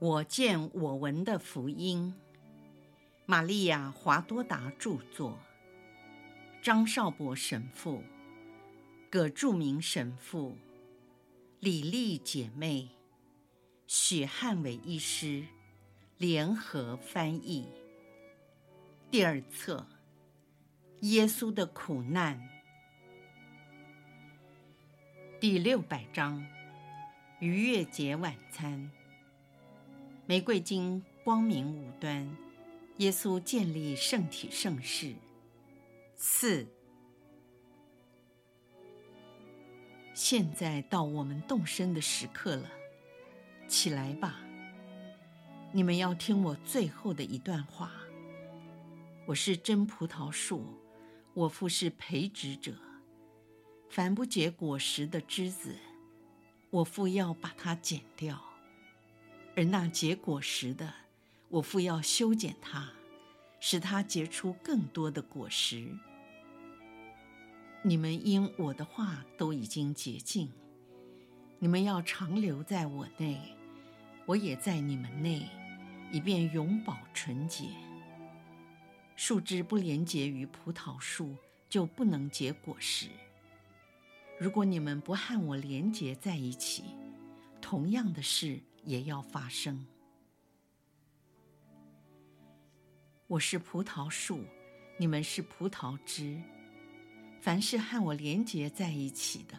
我见我闻的福音，玛利亚·华多达著作，张少博神父、葛著名神父、李丽姐妹、许汉伟医师。联合翻译。第二册：耶稣的苦难，第六百章：逾越节晚餐。玫瑰金光明五端，耶稣建立圣体圣事。四，现在到我们动身的时刻了，起来吧！你们要听我最后的一段话。我是真葡萄树，我父是培植者。凡不结果实的枝子，我父要把它剪掉。而那结果实的，我父要修剪它，使它结出更多的果实。你们因我的话都已经洁净，你们要常留在我内，我也在你们内，以便永保纯洁。树枝不连结于葡萄树，就不能结果实。如果你们不和我连结在一起，同样的事。也要发生。我是葡萄树，你们是葡萄枝。凡是和我连结在一起的，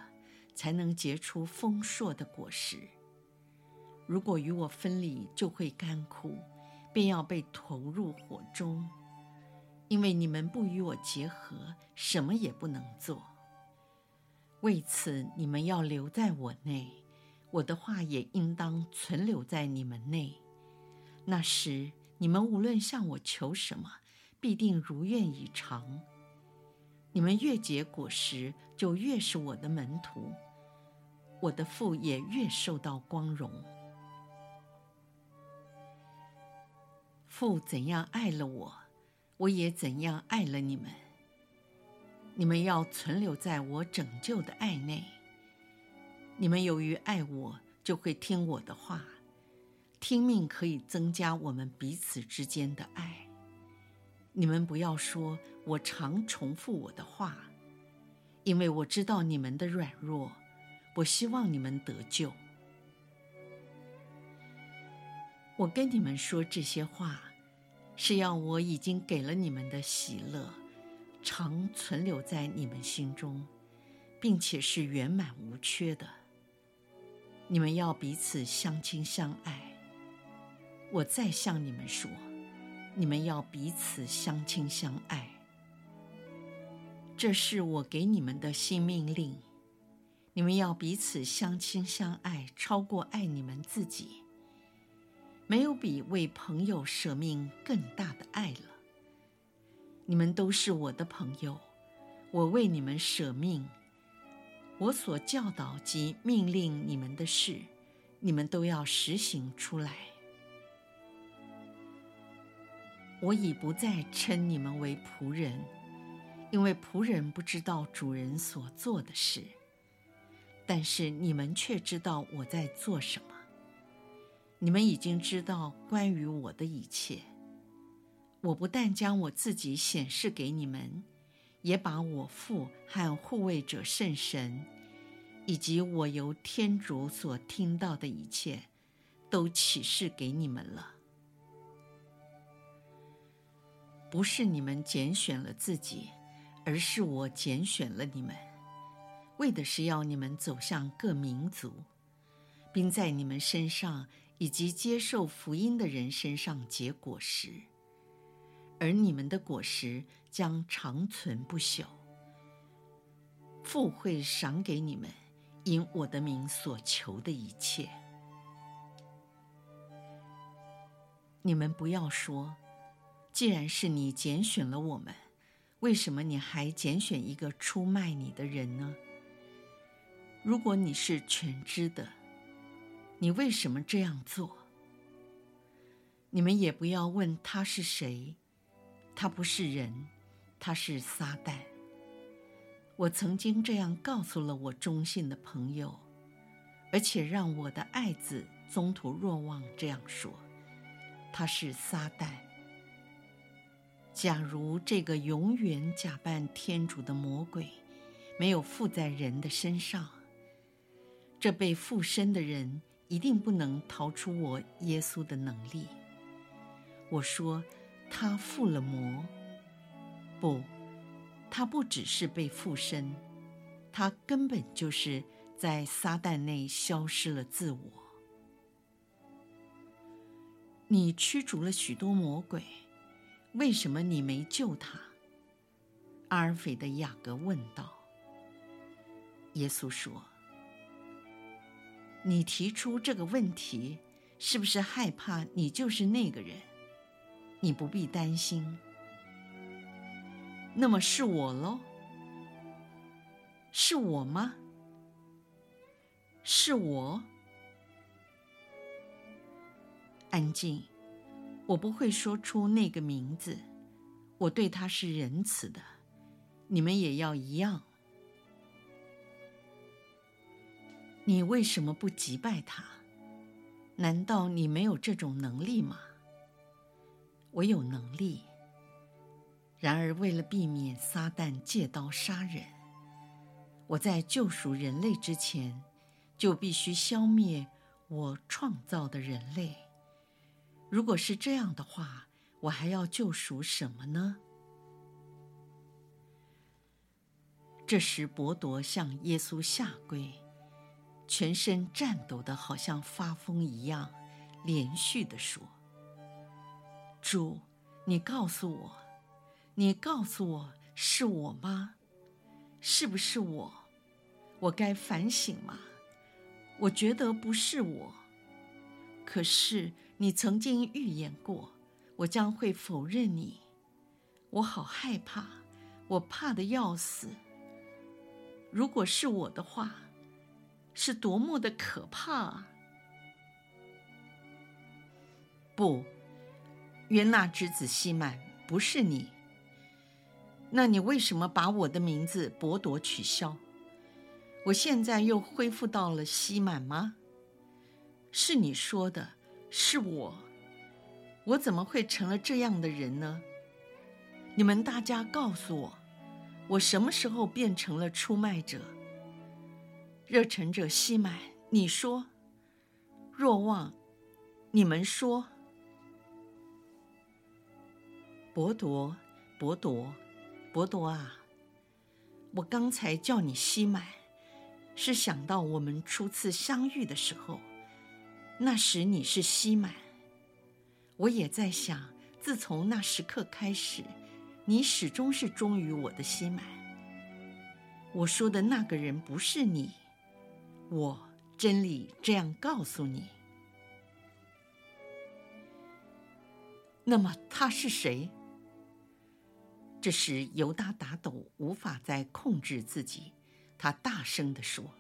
才能结出丰硕的果实。如果与我分离，就会干枯，便要被投入火中。因为你们不与我结合，什么也不能做。为此，你们要留在我内。我的话也应当存留在你们内，那时你们无论向我求什么，必定如愿以偿。你们越结果实，就越是我的门徒，我的父也越受到光荣。父怎样爱了我，我也怎样爱了你们。你们要存留在我拯救的爱内。你们由于爱我，就会听我的话。听命可以增加我们彼此之间的爱。你们不要说我常重复我的话，因为我知道你们的软弱。我希望你们得救。我跟你们说这些话，是要我已经给了你们的喜乐，常存留在你们心中，并且是圆满无缺的。你们要彼此相亲相爱。我再向你们说，你们要彼此相亲相爱。这是我给你们的新命令。你们要彼此相亲相爱，超过爱你们自己。没有比为朋友舍命更大的爱了。你们都是我的朋友，我为你们舍命。我所教导及命令你们的事，你们都要实行出来。我已不再称你们为仆人，因为仆人不知道主人所做的事，但是你们却知道我在做什么。你们已经知道关于我的一切。我不但将我自己显示给你们。也把我父和护卫者圣神，以及我由天主所听到的一切，都启示给你们了。不是你们拣选了自己，而是我拣选了你们，为的是要你们走向各民族，并在你们身上以及接受福音的人身上结果实，而你们的果实。将长存不朽。父会赏给你们因我的名所求的一切。你们不要说，既然是你拣选了我们，为什么你还拣选一个出卖你的人呢？如果你是全知的，你为什么这样做？你们也不要问他是谁，他不是人。他是撒旦。我曾经这样告诉了我忠信的朋友，而且让我的爱子宗徒若望这样说：“他是撒旦。假如这个永远假扮天主的魔鬼没有附在人的身上，这被附身的人一定不能逃出我耶稣的能力。”我说：“他附了魔。”不，他不只是被附身，他根本就是在撒旦内消失了自我。你驱逐了许多魔鬼，为什么你没救他？阿尔斐的雅各问道。耶稣说：“你提出这个问题，是不是害怕你就是那个人？你不必担心。”那么是我喽？是我吗？是我？安静，我不会说出那个名字。我对他是仁慈的，你们也要一样。你为什么不击败他？难道你没有这种能力吗？我有能力。然而，为了避免撒旦借刀杀人，我在救赎人类之前，就必须消灭我创造的人类。如果是这样的话，我还要救赎什么呢？这时，伯多向耶稣下跪，全身颤抖的好像发疯一样，连续的说：“主，你告诉我。”你告诉我是我吗？是不是我？我该反省吗？我觉得不是我。可是你曾经预言过，我将会否认你。我好害怕，我怕的要死。如果是我的话，是多么的可怕啊！不，约纳之子西满，不是你。那你为什么把我的名字剥夺取消？我现在又恢复到了西满吗？是你说的，是我，我怎么会成了这样的人呢？你们大家告诉我，我什么时候变成了出卖者？热忱者西满，你说，若望，你们说，伯多，伯多。伯多啊，我刚才叫你西满，是想到我们初次相遇的时候，那时你是西满。我也在想，自从那时刻开始，你始终是忠于我的西满。我说的那个人不是你，我真理这样告诉你。那么他是谁？这时，犹大打抖，无法再控制自己。他大声地说：“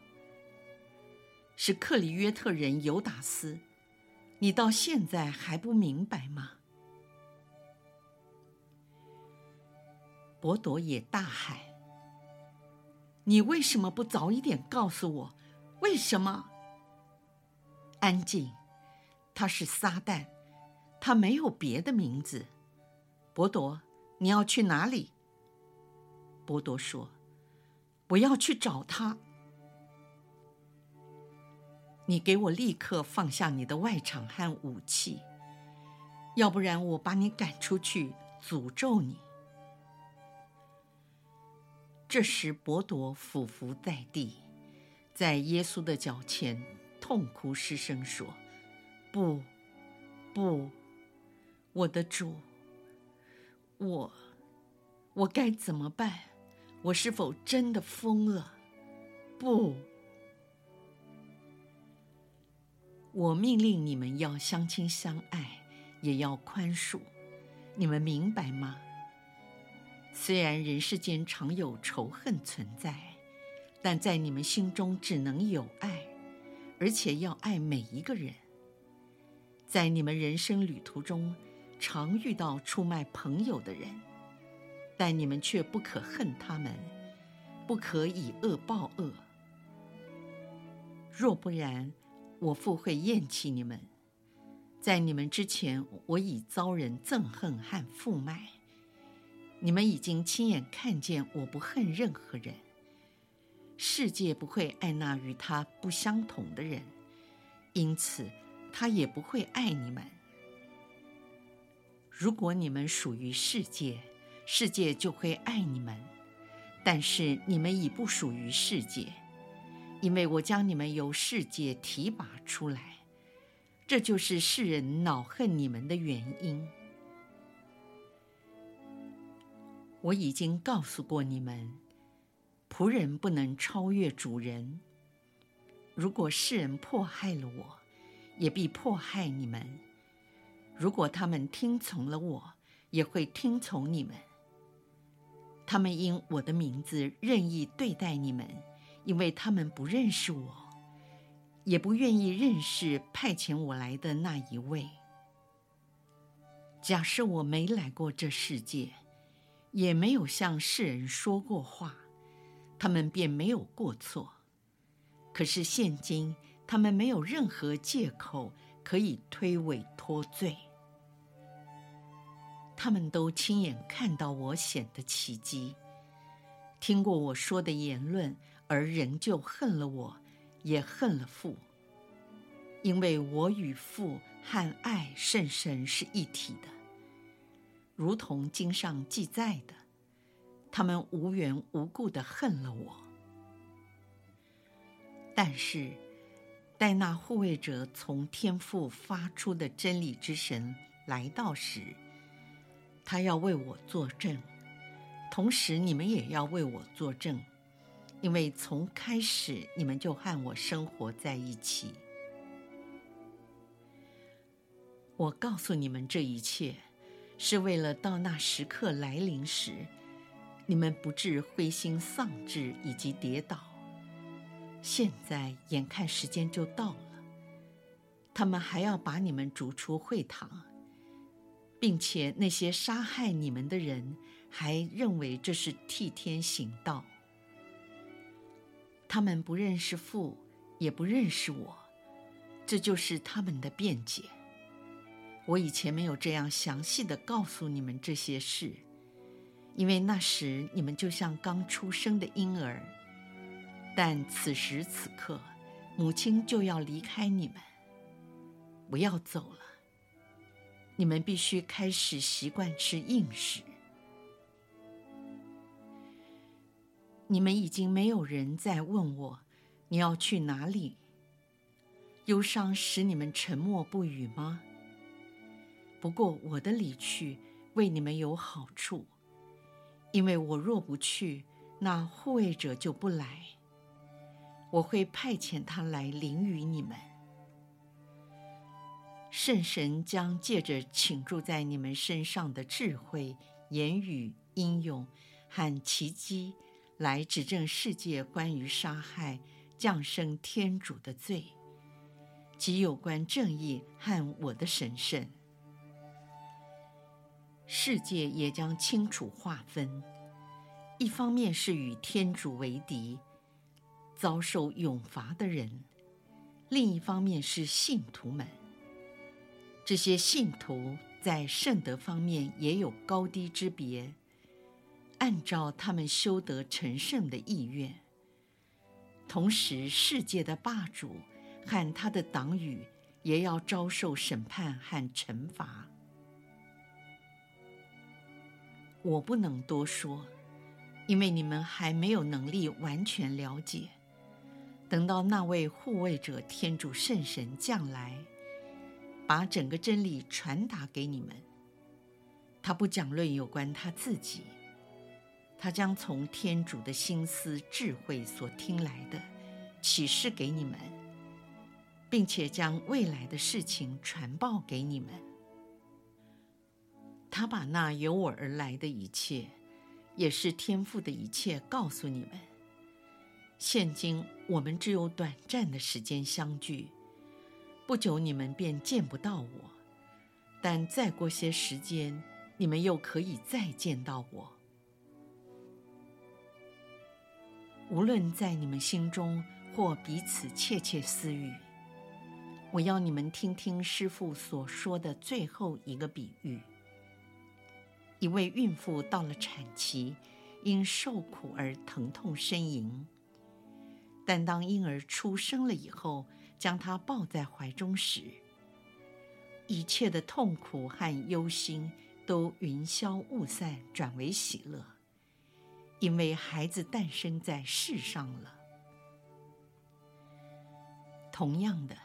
是克里约特人犹达斯，你到现在还不明白吗？”伯多也大喊：“你为什么不早一点告诉我？为什么？”安静，他是撒旦，他没有别的名字。伯多。你要去哪里？伯多说：“我要去找他。你给我立刻放下你的外场和武器，要不然我把你赶出去，诅咒你。”这时，伯多俯伏在地，在耶稣的脚前痛哭失声说：“不，不，我的主。”我，我该怎么办？我是否真的疯了？不，我命令你们要相亲相爱，也要宽恕。你们明白吗？虽然人世间常有仇恨存在，但在你们心中只能有爱，而且要爱每一个人。在你们人生旅途中，常遇到出卖朋友的人，但你们却不可恨他们，不可以恶报恶。若不然，我父会厌弃你们。在你们之前，我已遭人憎恨和负卖。你们已经亲眼看见我不恨任何人。世界不会爱那与他不相同的人，因此他也不会爱你们。如果你们属于世界，世界就会爱你们。但是你们已不属于世界，因为我将你们由世界提拔出来。这就是世人恼恨你们的原因。我已经告诉过你们，仆人不能超越主人。如果世人迫害了我，也必迫害你们；如果他们听从了我，也会听从你们。他们因我的名字任意对待你们，因为他们不认识我。也不愿意认识派遣我来的那一位。假设我没来过这世界，也没有向世人说过话，他们便没有过错。可是现今，他们没有任何借口可以推诿脱罪。他们都亲眼看到我显的奇迹，听过我说的言论，而仍旧恨了我。也恨了父，因为我与父和爱圣神是一体的，如同经上记载的，他们无缘无故地恨了我。但是，待那护卫者从天父发出的真理之神来到时，他要为我作证，同时你们也要为我作证。因为从开始你们就和我生活在一起。我告诉你们这一切，是为了到那时刻来临时，你们不致灰心丧志以及跌倒。现在眼看时间就到了，他们还要把你们逐出会堂，并且那些杀害你们的人还认为这是替天行道。他们不认识父，也不认识我，这就是他们的辩解。我以前没有这样详细的告诉你们这些事，因为那时你们就像刚出生的婴儿。但此时此刻，母亲就要离开你们，我要走了，你们必须开始习惯吃硬食。你们已经没有人再问我，你要去哪里？忧伤使你们沉默不语吗？不过我的离去为你们有好处，因为我若不去，那护卫者就不来。我会派遣他来临于你们。圣神将借着倾注在你们身上的智慧、言语、英勇和奇迹。来指证世界关于杀害降生天主的罪，及有关正义和我的神圣。世界也将清楚划分：一方面是与天主为敌、遭受永罚的人；另一方面是信徒们。这些信徒在圣德方面也有高低之别。按照他们修得成圣的意愿，同时世界的霸主和他的党羽也要遭受审判和惩罚。我不能多说，因为你们还没有能力完全了解。等到那位护卫者天主圣神降来，把整个真理传达给你们，他不讲论有关他自己。他将从天主的心思智慧所听来的启示给你们，并且将未来的事情传报给你们。他把那由我而来的一切，也是天赋的一切告诉你们。现今我们只有短暂的时间相聚，不久你们便见不到我，但再过些时间，你们又可以再见到我。无论在你们心中或彼此窃窃私语，我要你们听听师父所说的最后一个比喻：一位孕妇到了产期，因受苦而疼痛呻吟，但当婴儿出生了以后，将他抱在怀中时，一切的痛苦和忧心都云消雾散，转为喜乐，因为孩子诞生在世上了。同样的。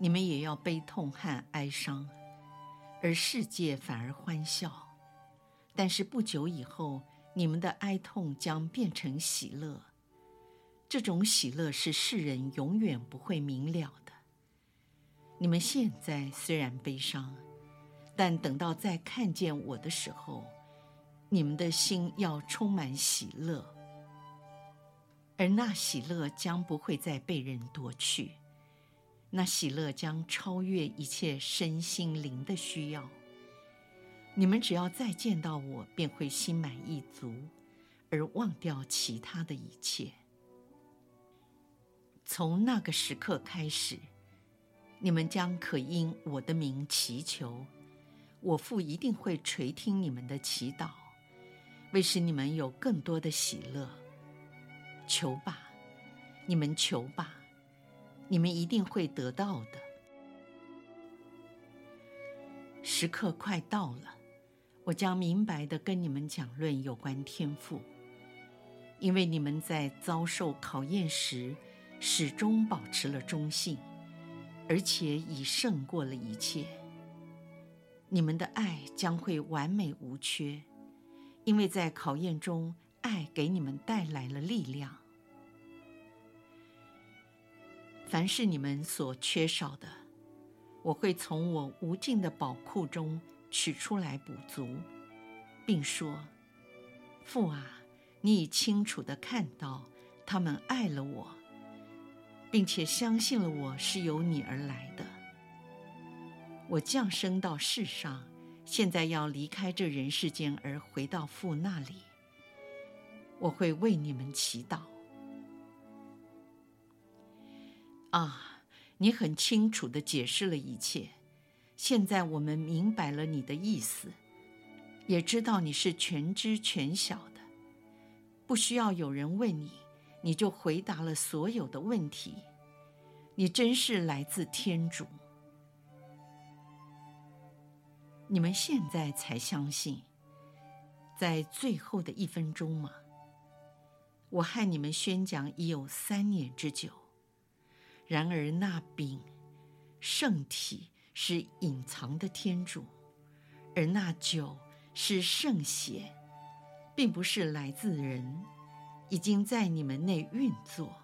你们也要悲痛和哀伤，而世界反而欢笑。但是不久以后，你们的哀痛将变成喜乐。这种喜乐是世人永远不会明了的。你们现在虽然悲伤，但等到再看见我的时候，你们的心要充满喜乐，而那喜乐将不会再被人夺去。那喜乐将超越一切身心灵的需要。你们只要再见到我，便会心满意足，而忘掉其他的一切。从那个时刻开始，你们将可因我的名祈求，我父一定会垂听你们的祈祷，为使你们有更多的喜乐。求吧，你们求吧。你们一定会得到的。时刻快到了，我将明白的跟你们讲论有关天赋，因为你们在遭受考验时，始终保持了忠信，而且已胜过了一切。你们的爱将会完美无缺，因为在考验中，爱给你们带来了力量。凡是你们所缺少的，我会从我无尽的宝库中取出来补足，并说：“父啊，你已清楚的看到他们爱了我，并且相信了我是由你而来的。我降生到世上，现在要离开这人世间而回到父那里。我会为你们祈祷。”啊，你很清楚地解释了一切。现在我们明白了你的意思，也知道你是全知全晓的，不需要有人问你，你就回答了所有的问题。你真是来自天主。你们现在才相信，在最后的一分钟吗？我和你们宣讲已有三年之久。然而，那饼、圣体是隐藏的天主，而那酒是圣血，并不是来自人，已经在你们内运作，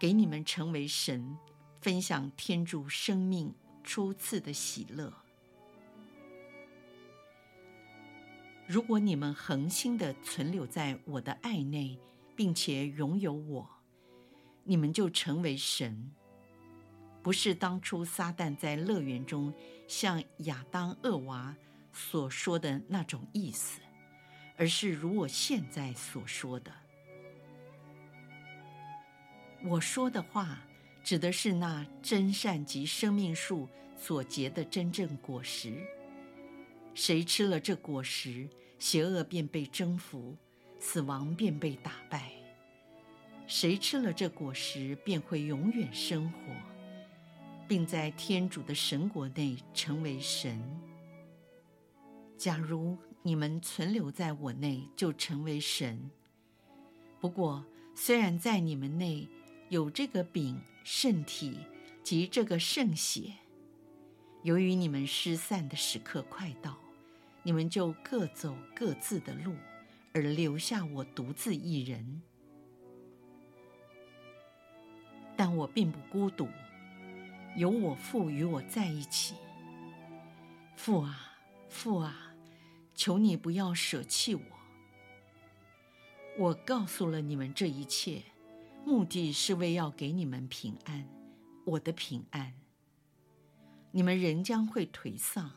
给你们成为神，分享天主生命初次的喜乐。如果你们恒心的存留在我的爱内，并且拥有我。你们就成为神，不是当初撒旦在乐园中向亚当、厄娃所说的那种意思，而是如我现在所说的。我说的话，指的是那真善及生命树所结的真正果实。谁吃了这果实，邪恶便被征服，死亡便被打败。谁吃了这果实，便会永远生活，并在天主的神国内成为神。假如你们存留在我内，就成为神。不过，虽然在你们内有这个饼、圣体及这个圣血，由于你们失散的时刻快到，你们就各走各自的路，而留下我独自一人。但我并不孤独，有我父与我在一起。父啊，父啊，求你不要舍弃我。我告诉了你们这一切，目的是为要给你们平安，我的平安。你们仍将会颓丧，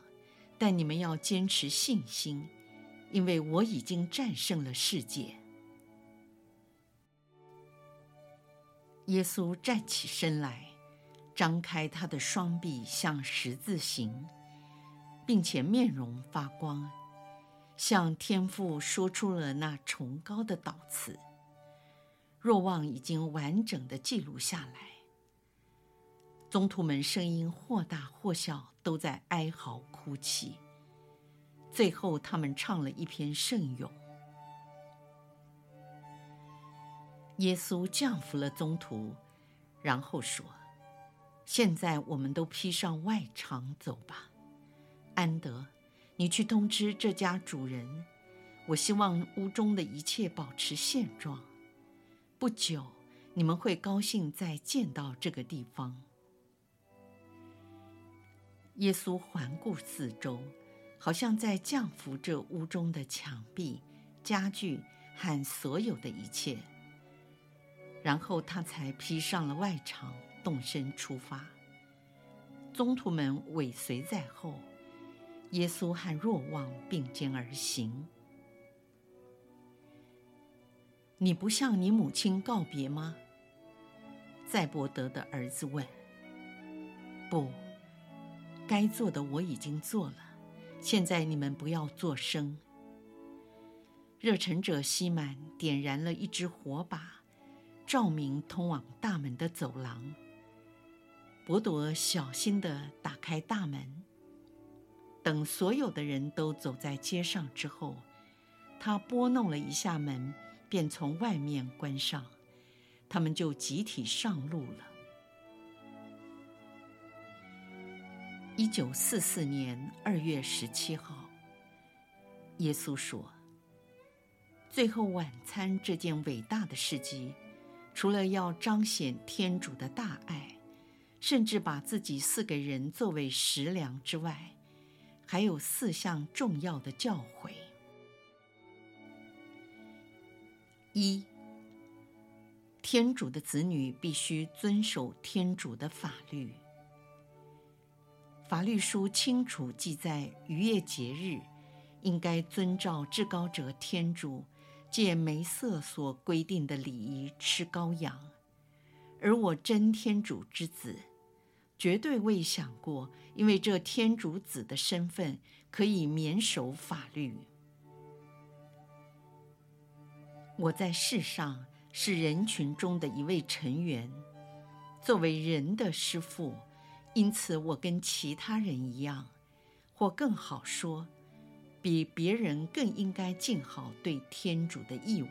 但你们要坚持信心，因为我已经战胜了世界。耶稣站起身来，张开他的双臂像十字形，并且面容发光，向天父说出了那崇高的祷词。若望已经完整的记录下来。宗徒们声音或大或小，都在哀嚎哭泣。最后，他们唱了一篇圣咏。耶稣降服了宗徒，然后说：“现在我们都披上外裳走吧。安德，你去通知这家主人，我希望屋中的一切保持现状。不久，你们会高兴再见到这个地方。”耶稣环顾四周，好像在降服这屋中的墙壁、家具和所有的一切。然后他才披上了外裳，动身出发。宗徒们尾随在后，耶稣和若望并肩而行。你不向你母亲告别吗？载伯德的儿子问。不，该做的我已经做了。现在你们不要作声。热忱者西满点燃了一支火把。照明通往大门的走廊。伯多小心地打开大门。等所有的人都走在街上之后，他拨弄了一下门，便从外面关上。他们就集体上路了。一九四四年二月十七号，耶稣说：“最后晚餐这件伟大的事迹。”除了要彰显天主的大爱，甚至把自己赐给人作为食粮之外，还有四项重要的教诲：一、天主的子女必须遵守天主的法律。法律书清楚记载，逾越节日应该遵照至高者天主。借梅瑟所规定的礼仪吃羔羊，而我真天主之子，绝对未想过，因为这天主子的身份可以免守法律。我在世上是人群中的一位成员，作为人的师父，因此我跟其他人一样，或更好说。比别人更应该尽好对天主的义务。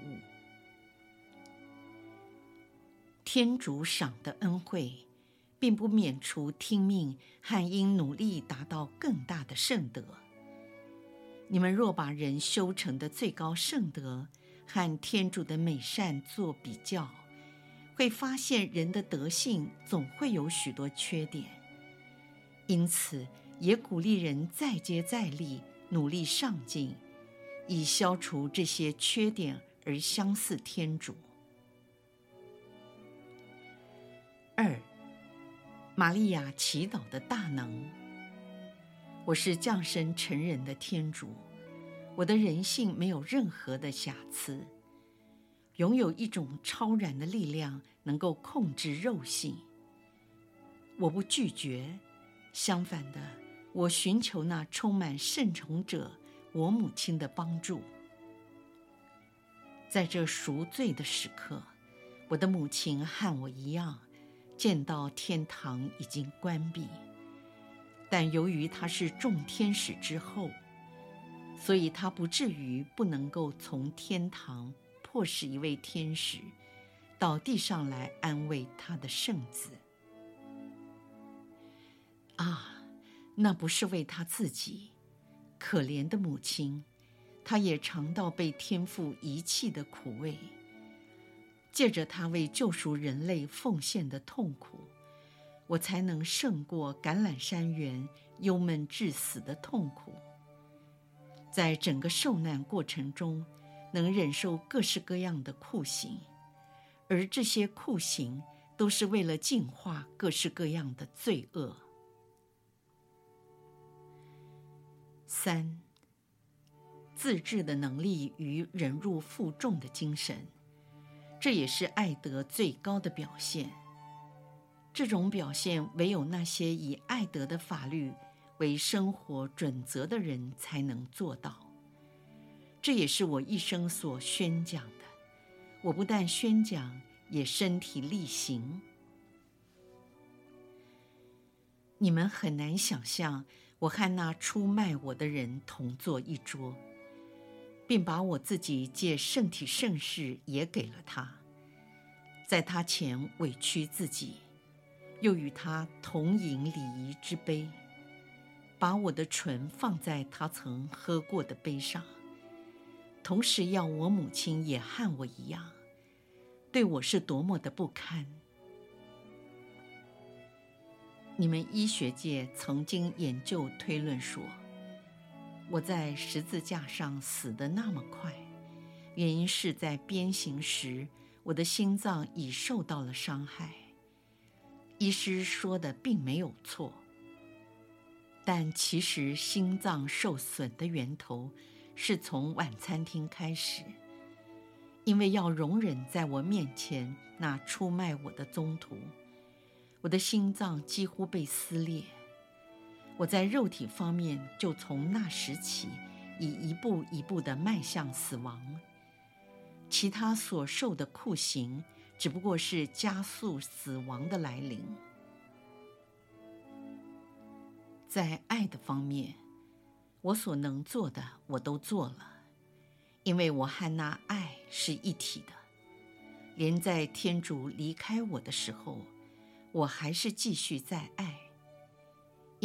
天主赏的恩惠，并不免除听命和应努力达到更大的圣德。你们若把人修成的最高圣德和天主的美善做比较，会发现人的德性总会有许多缺点。因此，也鼓励人再接再厉。努力上进，以消除这些缺点而相似天主。二，玛利亚祈祷的大能。我是降生成人的天主，我的人性没有任何的瑕疵，拥有一种超然的力量，能够控制肉性。我不拒绝，相反的。我寻求那充满圣宠者，我母亲的帮助。在这赎罪的时刻，我的母亲和我一样，见到天堂已经关闭，但由于她是众天使之后，所以她不至于不能够从天堂迫使一位天使到地上来安慰她的圣子。啊！那不是为他自己，可怜的母亲，她也尝到被天父遗弃的苦味。借着他为救赎人类奉献的痛苦，我才能胜过橄榄山园忧闷致死的痛苦。在整个受难过程中，能忍受各式各样的酷刑，而这些酷刑都是为了净化各式各样的罪恶。三、自制的能力与忍辱负重的精神，这也是爱德最高的表现。这种表现唯有那些以爱德的法律为生活准则的人才能做到。这也是我一生所宣讲的。我不但宣讲，也身体力行。你们很难想象，我和那出卖我的人同坐一桌，并把我自己借圣体圣事也给了他，在他前委屈自己。又与他同饮礼仪之杯，把我的唇放在他曾喝过的杯上，同时要我母亲也和我一样，对我是多么的不堪。你们医学界曾经研究推论说，我在十字架上死得那么快，原因是在鞭刑时，我的心脏已受到了伤害。医师说的并没有错，但其实心脏受损的源头是从晚餐厅开始，因为要容忍在我面前那出卖我的宗徒，我的心脏几乎被撕裂。我在肉体方面就从那时起，已一步一步的迈向死亡，其他所受的酷刑。只不过是加速死亡的来临。在爱的方面，我所能做的我都做了，因为我和那爱是一体的。连在天主离开我的时候，我还是继续在爱，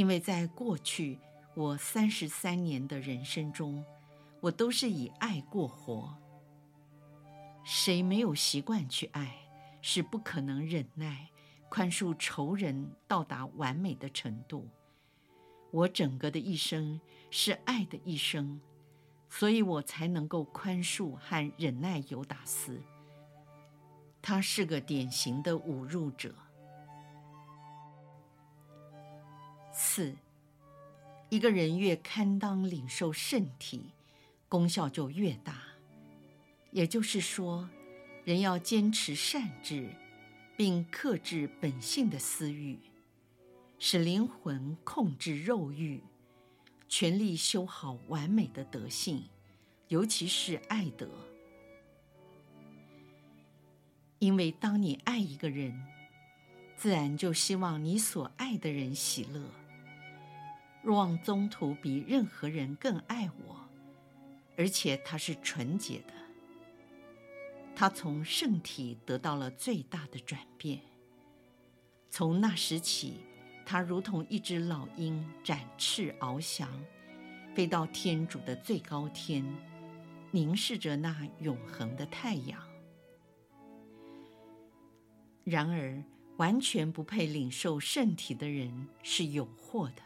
因为在过去我三十三年的人生中，我都是以爱过活。谁没有习惯去爱，是不可能忍耐、宽恕仇人到达完美的程度。我整个的一生是爱的一生，所以我才能够宽恕和忍耐犹达斯。他是个典型的侮辱者。四，一个人越堪当领受圣体，功效就越大。也就是说，人要坚持善治，并克制本性的私欲，使灵魂控制肉欲，全力修好完美的德性，尤其是爱德。因为当你爱一个人，自然就希望你所爱的人喜乐。若望宗徒比任何人更爱我，而且他是纯洁的。他从圣体得到了最大的转变。从那时起，他如同一只老鹰展翅翱翔，飞到天主的最高天，凝视着那永恒的太阳。然而，完全不配领受圣体的人是有祸的，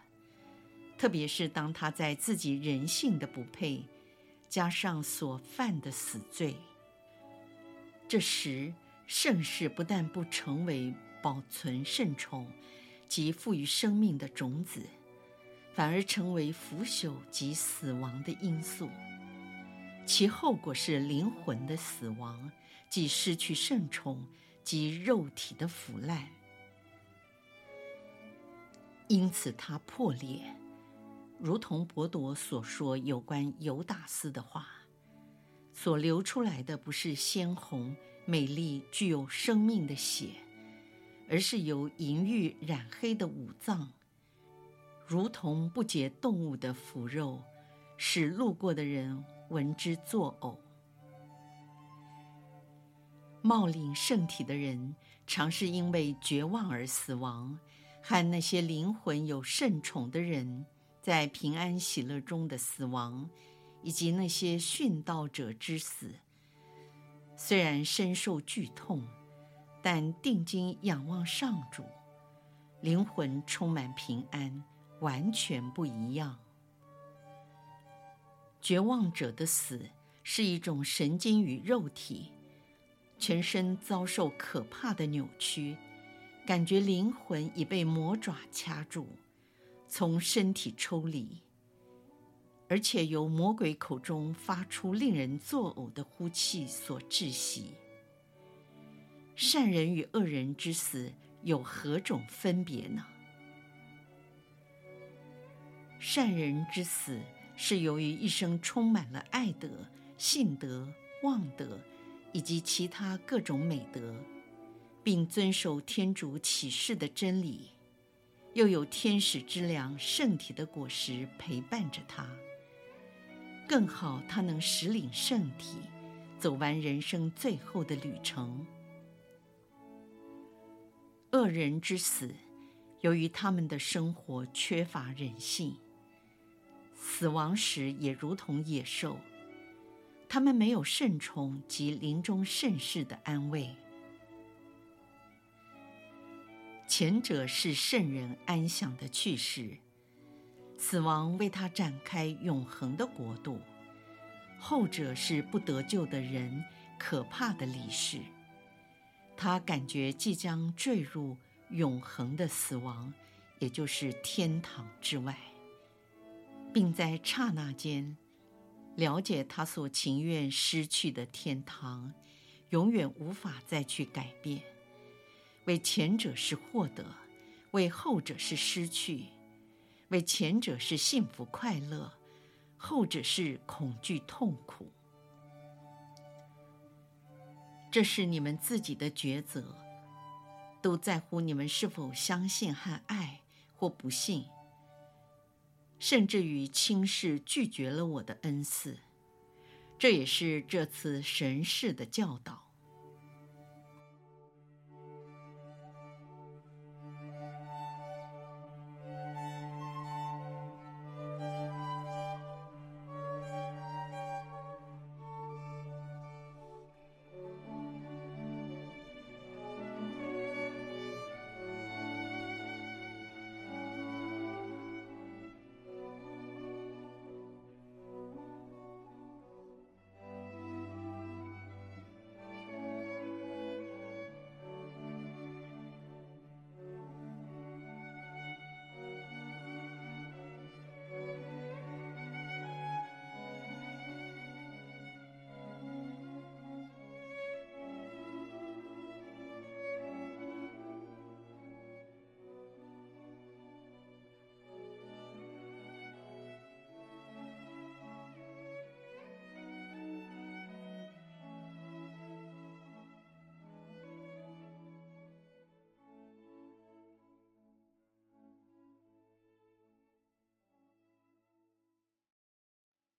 特别是当他在自己人性的不配，加上所犯的死罪。这时，圣事不但不成为保存圣宠及赋予生命的种子，反而成为腐朽及死亡的因素。其后果是灵魂的死亡，即失去圣宠及肉体的腐烂。因此，它破裂，如同伯铎所说有关犹达斯的话。所流出来的不是鲜红、美丽、具有生命的血，而是由淫欲染黑的五脏，如同不洁动物的腐肉，使路过的人闻之作呕。冒领圣体的人，常是因为绝望而死亡，和那些灵魂有圣宠的人，在平安喜乐中的死亡。以及那些殉道者之死，虽然深受剧痛，但定睛仰望上主，灵魂充满平安，完全不一样。绝望者的死是一种神经与肉体，全身遭受可怕的扭曲，感觉灵魂已被魔爪掐住，从身体抽离。而且由魔鬼口中发出令人作呕的呼气所窒息。善人与恶人之死有何种分别呢？善人之死是由于一生充满了爱德、信德、望德以及其他各种美德，并遵守天主启示的真理，又有天使之粮圣体的果实陪伴着他。更好，他能实领圣体，走完人生最后的旅程。恶人之死，由于他们的生活缺乏人性，死亡时也如同野兽，他们没有圣宠及临终圣事的安慰。前者是圣人安详的去世。死亡为他展开永恒的国度，后者是不得救的人可怕的离世。他感觉即将坠入永恒的死亡，也就是天堂之外，并在刹那间了解他所情愿失去的天堂，永远无法再去改变。为前者是获得，为后者是失去。为前者是幸福快乐，后者是恐惧痛苦。这是你们自己的抉择，都在乎你们是否相信和爱，或不信，甚至于轻视拒绝了我的恩赐。这也是这次神事的教导。